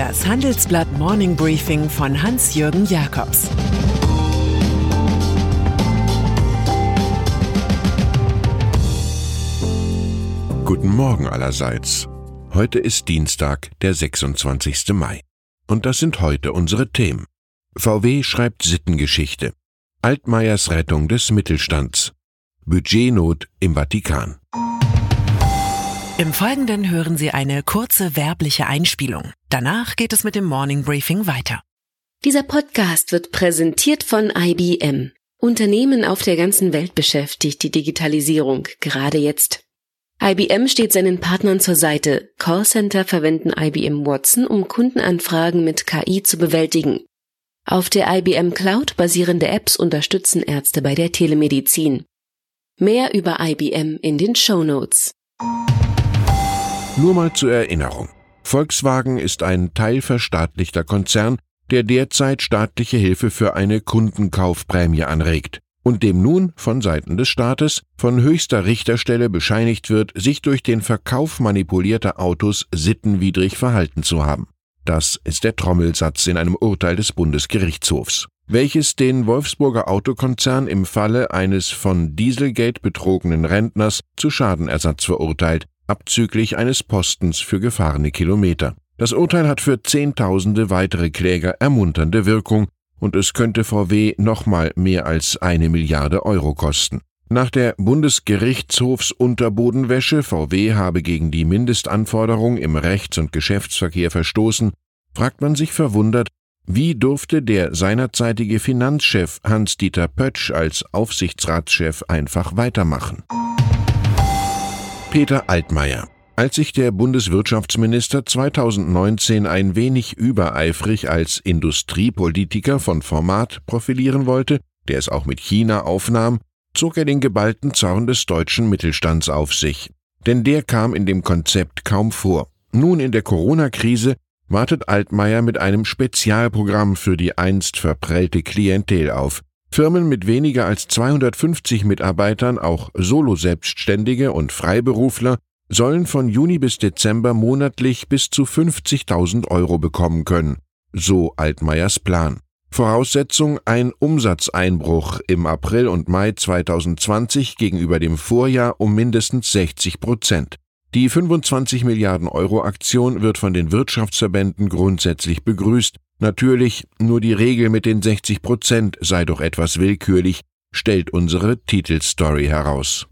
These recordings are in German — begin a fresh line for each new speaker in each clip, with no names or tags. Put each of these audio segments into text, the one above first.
Das Handelsblatt Morning Briefing von Hans-Jürgen Jakobs
Guten Morgen allerseits. Heute ist Dienstag, der 26. Mai. Und das sind heute unsere Themen. VW schreibt Sittengeschichte. Altmaiers Rettung des Mittelstands. Budgetnot im Vatikan.
Im Folgenden hören Sie eine kurze werbliche Einspielung. Danach geht es mit dem Morning Briefing weiter.
Dieser Podcast wird präsentiert von IBM. Unternehmen auf der ganzen Welt beschäftigt die Digitalisierung gerade jetzt. IBM steht seinen Partnern zur Seite. Callcenter verwenden IBM Watson, um Kundenanfragen mit KI zu bewältigen. Auf der IBM Cloud basierende Apps unterstützen Ärzte bei der Telemedizin. Mehr über IBM in den Show Notes.
Nur mal zur Erinnerung. Volkswagen ist ein teilverstaatlichter Konzern, der derzeit staatliche Hilfe für eine Kundenkaufprämie anregt und dem nun von Seiten des Staates von höchster Richterstelle bescheinigt wird, sich durch den Verkauf manipulierter Autos sittenwidrig verhalten zu haben. Das ist der Trommelsatz in einem Urteil des Bundesgerichtshofs, welches den Wolfsburger Autokonzern im Falle eines von Dieselgate betrogenen Rentners zu Schadenersatz verurteilt, abzüglich eines Postens für gefahrene Kilometer. Das Urteil hat für Zehntausende weitere Kläger ermunternde Wirkung und es könnte VW nochmal mehr als eine Milliarde Euro kosten. Nach der Bundesgerichtshofsunterbodenwäsche VW habe gegen die Mindestanforderung im Rechts- und Geschäftsverkehr verstoßen, fragt man sich verwundert, wie durfte der seinerzeitige Finanzchef Hans-Dieter Pötsch als Aufsichtsratschef einfach weitermachen? Peter Altmaier. Als sich der Bundeswirtschaftsminister 2019 ein wenig übereifrig als Industriepolitiker von Format profilieren wollte, der es auch mit China aufnahm, zog er den geballten Zorn des deutschen Mittelstands auf sich. Denn der kam in dem Konzept kaum vor. Nun in der Corona-Krise wartet Altmaier mit einem Spezialprogramm für die einst verprellte Klientel auf. Firmen mit weniger als 250 Mitarbeitern, auch Solo-Selbstständige und Freiberufler, sollen von Juni bis Dezember monatlich bis zu 50.000 Euro bekommen können, so Altmaiers Plan. Voraussetzung ein Umsatzeinbruch im April und Mai 2020 gegenüber dem Vorjahr um mindestens 60 Prozent. Die 25 Milliarden Euro Aktion wird von den Wirtschaftsverbänden grundsätzlich begrüßt, Natürlich, nur die Regel mit den 60 Prozent sei doch etwas willkürlich, stellt unsere Titelstory heraus.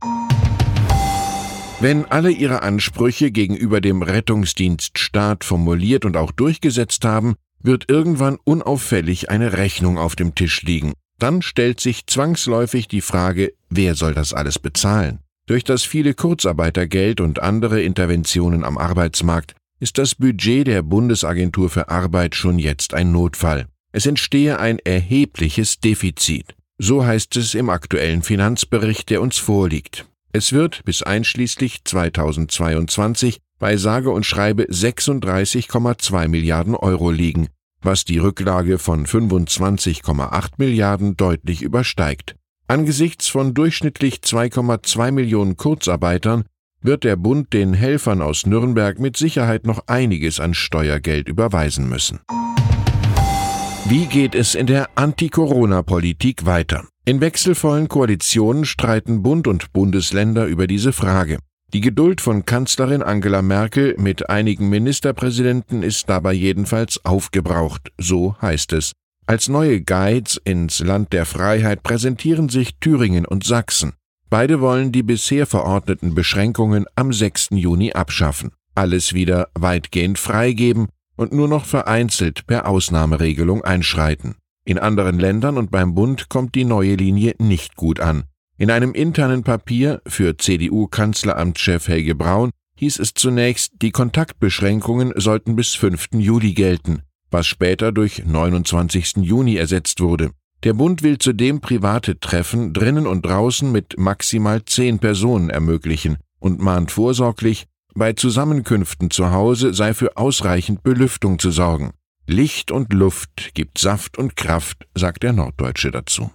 Wenn alle ihre Ansprüche gegenüber dem Rettungsdienststaat formuliert und auch durchgesetzt haben, wird irgendwann unauffällig eine Rechnung auf dem Tisch liegen. Dann stellt sich zwangsläufig die Frage, wer soll das alles bezahlen? Durch das viele Kurzarbeitergeld und andere Interventionen am Arbeitsmarkt ist das Budget der Bundesagentur für Arbeit schon jetzt ein Notfall. Es entstehe ein erhebliches Defizit. So heißt es im aktuellen Finanzbericht, der uns vorliegt. Es wird bis einschließlich 2022 bei sage und schreibe 36,2 Milliarden Euro liegen, was die Rücklage von 25,8 Milliarden deutlich übersteigt. Angesichts von durchschnittlich 2,2 Millionen Kurzarbeitern wird der Bund den Helfern aus Nürnberg mit Sicherheit noch einiges an Steuergeld überweisen müssen. Wie geht es in der Anti-Corona-Politik weiter? In wechselvollen Koalitionen streiten Bund und Bundesländer über diese Frage. Die Geduld von Kanzlerin Angela Merkel mit einigen Ministerpräsidenten ist dabei jedenfalls aufgebraucht, so heißt es. Als neue Guides ins Land der Freiheit präsentieren sich Thüringen und Sachsen. Beide wollen die bisher verordneten Beschränkungen am 6. Juni abschaffen, alles wieder weitgehend freigeben und nur noch vereinzelt per Ausnahmeregelung einschreiten. In anderen Ländern und beim Bund kommt die neue Linie nicht gut an. In einem internen Papier für CDU-Kanzleramtschef Helge Braun hieß es zunächst, die Kontaktbeschränkungen sollten bis 5. Juli gelten, was später durch 29. Juni ersetzt wurde. Der Bund will zudem private Treffen drinnen und draußen mit maximal zehn Personen ermöglichen und mahnt vorsorglich, bei Zusammenkünften zu Hause sei für ausreichend Belüftung zu sorgen. Licht und Luft gibt Saft und Kraft, sagt der Norddeutsche dazu.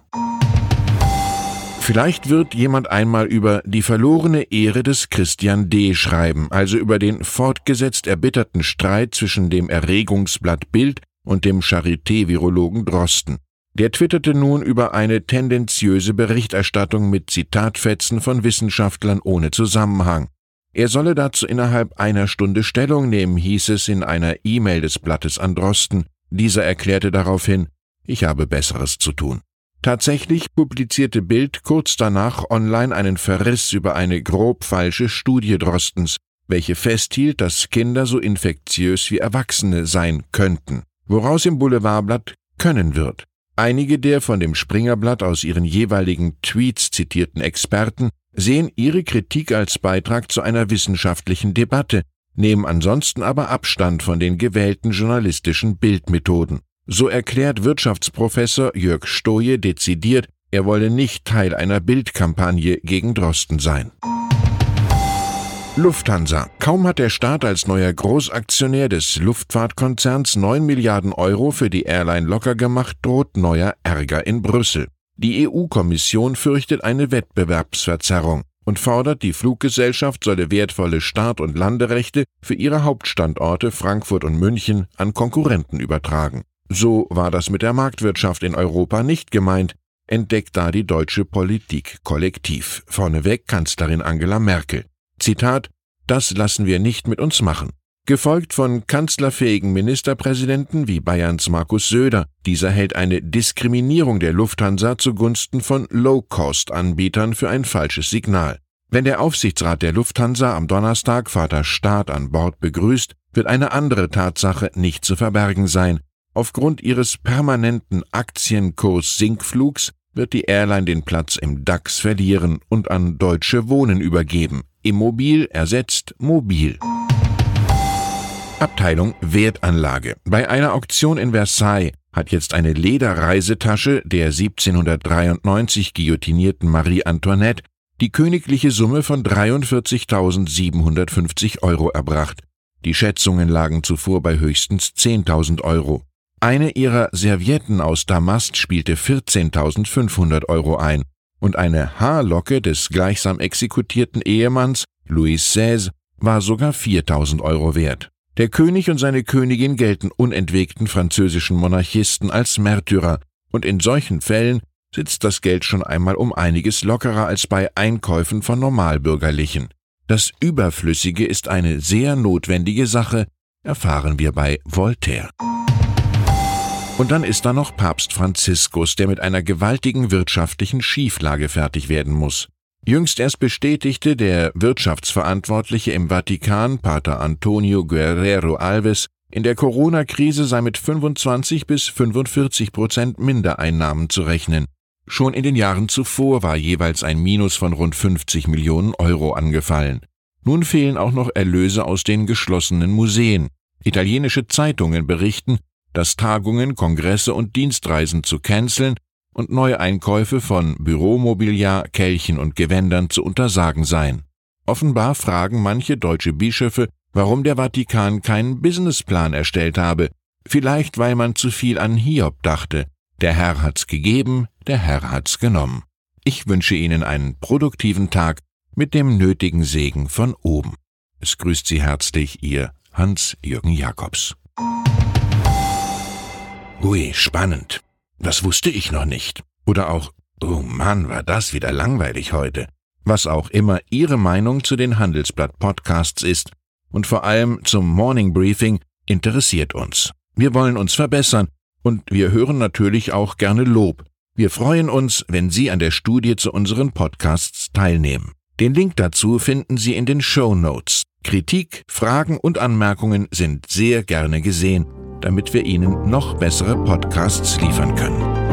Vielleicht wird jemand einmal über die verlorene Ehre des Christian D. schreiben, also über den fortgesetzt erbitterten Streit zwischen dem Erregungsblatt Bild und dem Charité-Virologen Drosten. Der twitterte nun über eine tendenziöse Berichterstattung mit Zitatfetzen von Wissenschaftlern ohne Zusammenhang. Er solle dazu innerhalb einer Stunde Stellung nehmen, hieß es in einer E-Mail des Blattes an Drosten. Dieser erklärte daraufhin, ich habe Besseres zu tun. Tatsächlich publizierte Bild kurz danach online einen Verriss über eine grob falsche Studie Drostens, welche festhielt, dass Kinder so infektiös wie Erwachsene sein könnten, woraus im Boulevardblatt können wird. Einige der von dem Springerblatt aus ihren jeweiligen Tweets zitierten Experten sehen ihre Kritik als Beitrag zu einer wissenschaftlichen Debatte, nehmen ansonsten aber Abstand von den gewählten journalistischen Bildmethoden. So erklärt Wirtschaftsprofessor Jörg Stoje dezidiert, er wolle nicht Teil einer Bildkampagne gegen Drosten sein. Lufthansa. Kaum hat der Staat als neuer Großaktionär des Luftfahrtkonzerns 9 Milliarden Euro für die Airline locker gemacht, droht neuer Ärger in Brüssel. Die EU-Kommission fürchtet eine Wettbewerbsverzerrung und fordert, die Fluggesellschaft solle wertvolle Start- und Landerechte für ihre Hauptstandorte Frankfurt und München an Konkurrenten übertragen. So war das mit der Marktwirtschaft in Europa nicht gemeint, entdeckt da die deutsche Politik kollektiv. Vorneweg Kanzlerin Angela Merkel. Zitat Das lassen wir nicht mit uns machen. Gefolgt von kanzlerfähigen Ministerpräsidenten wie Bayerns Markus Söder. Dieser hält eine Diskriminierung der Lufthansa zugunsten von Low-Cost-Anbietern für ein falsches Signal. Wenn der Aufsichtsrat der Lufthansa am Donnerstag Vater Staat an Bord begrüßt, wird eine andere Tatsache nicht zu verbergen sein. Aufgrund ihres permanenten Aktienkurssinkflugs wird die Airline den Platz im DAX verlieren und an Deutsche Wohnen übergeben. Immobil ersetzt Mobil. Abteilung Wertanlage. Bei einer Auktion in Versailles hat jetzt eine Lederreisetasche der 1793 guillotinierten Marie Antoinette die königliche Summe von 43.750 Euro erbracht. Die Schätzungen lagen zuvor bei höchstens 10.000 Euro. Eine ihrer Servietten aus Damast spielte 14.500 Euro ein und eine Haarlocke des gleichsam exekutierten Ehemanns, Louis XVI, war sogar 4000 Euro wert. Der König und seine Königin gelten unentwegten französischen Monarchisten als Märtyrer, und in solchen Fällen sitzt das Geld schon einmal um einiges lockerer als bei Einkäufen von Normalbürgerlichen. Das Überflüssige ist eine sehr notwendige Sache, erfahren wir bei Voltaire. Und dann ist da noch Papst Franziskus, der mit einer gewaltigen wirtschaftlichen Schieflage fertig werden muss. Jüngst erst bestätigte der Wirtschaftsverantwortliche im Vatikan, Pater Antonio Guerrero Alves, in der Corona-Krise sei mit 25 bis 45 Prozent Mindereinnahmen zu rechnen. Schon in den Jahren zuvor war jeweils ein Minus von rund 50 Millionen Euro angefallen. Nun fehlen auch noch Erlöse aus den geschlossenen Museen. Italienische Zeitungen berichten, dass Tagungen, Kongresse und Dienstreisen zu canceln und neue Einkäufe von Büromobiliar, Kelchen und Gewändern zu untersagen seien. Offenbar fragen manche deutsche Bischöfe, warum der Vatikan keinen Businessplan erstellt habe, vielleicht weil man zu viel an Hiob dachte. Der Herr hat's gegeben, der Herr hat's genommen. Ich wünsche Ihnen einen produktiven Tag mit dem nötigen Segen von oben. Es grüßt Sie herzlich Ihr Hans-Jürgen Jakobs. Hui, spannend. Das wusste ich noch nicht. Oder auch, oh Mann, war das wieder langweilig heute. Was auch immer Ihre Meinung zu den Handelsblatt-Podcasts ist und vor allem zum Morning Briefing interessiert uns. Wir wollen uns verbessern und wir hören natürlich auch gerne Lob. Wir freuen uns, wenn Sie an der Studie zu unseren Podcasts teilnehmen. Den Link dazu finden Sie in den Show Notes. Kritik, Fragen und Anmerkungen sind sehr gerne gesehen damit wir Ihnen noch bessere Podcasts liefern können.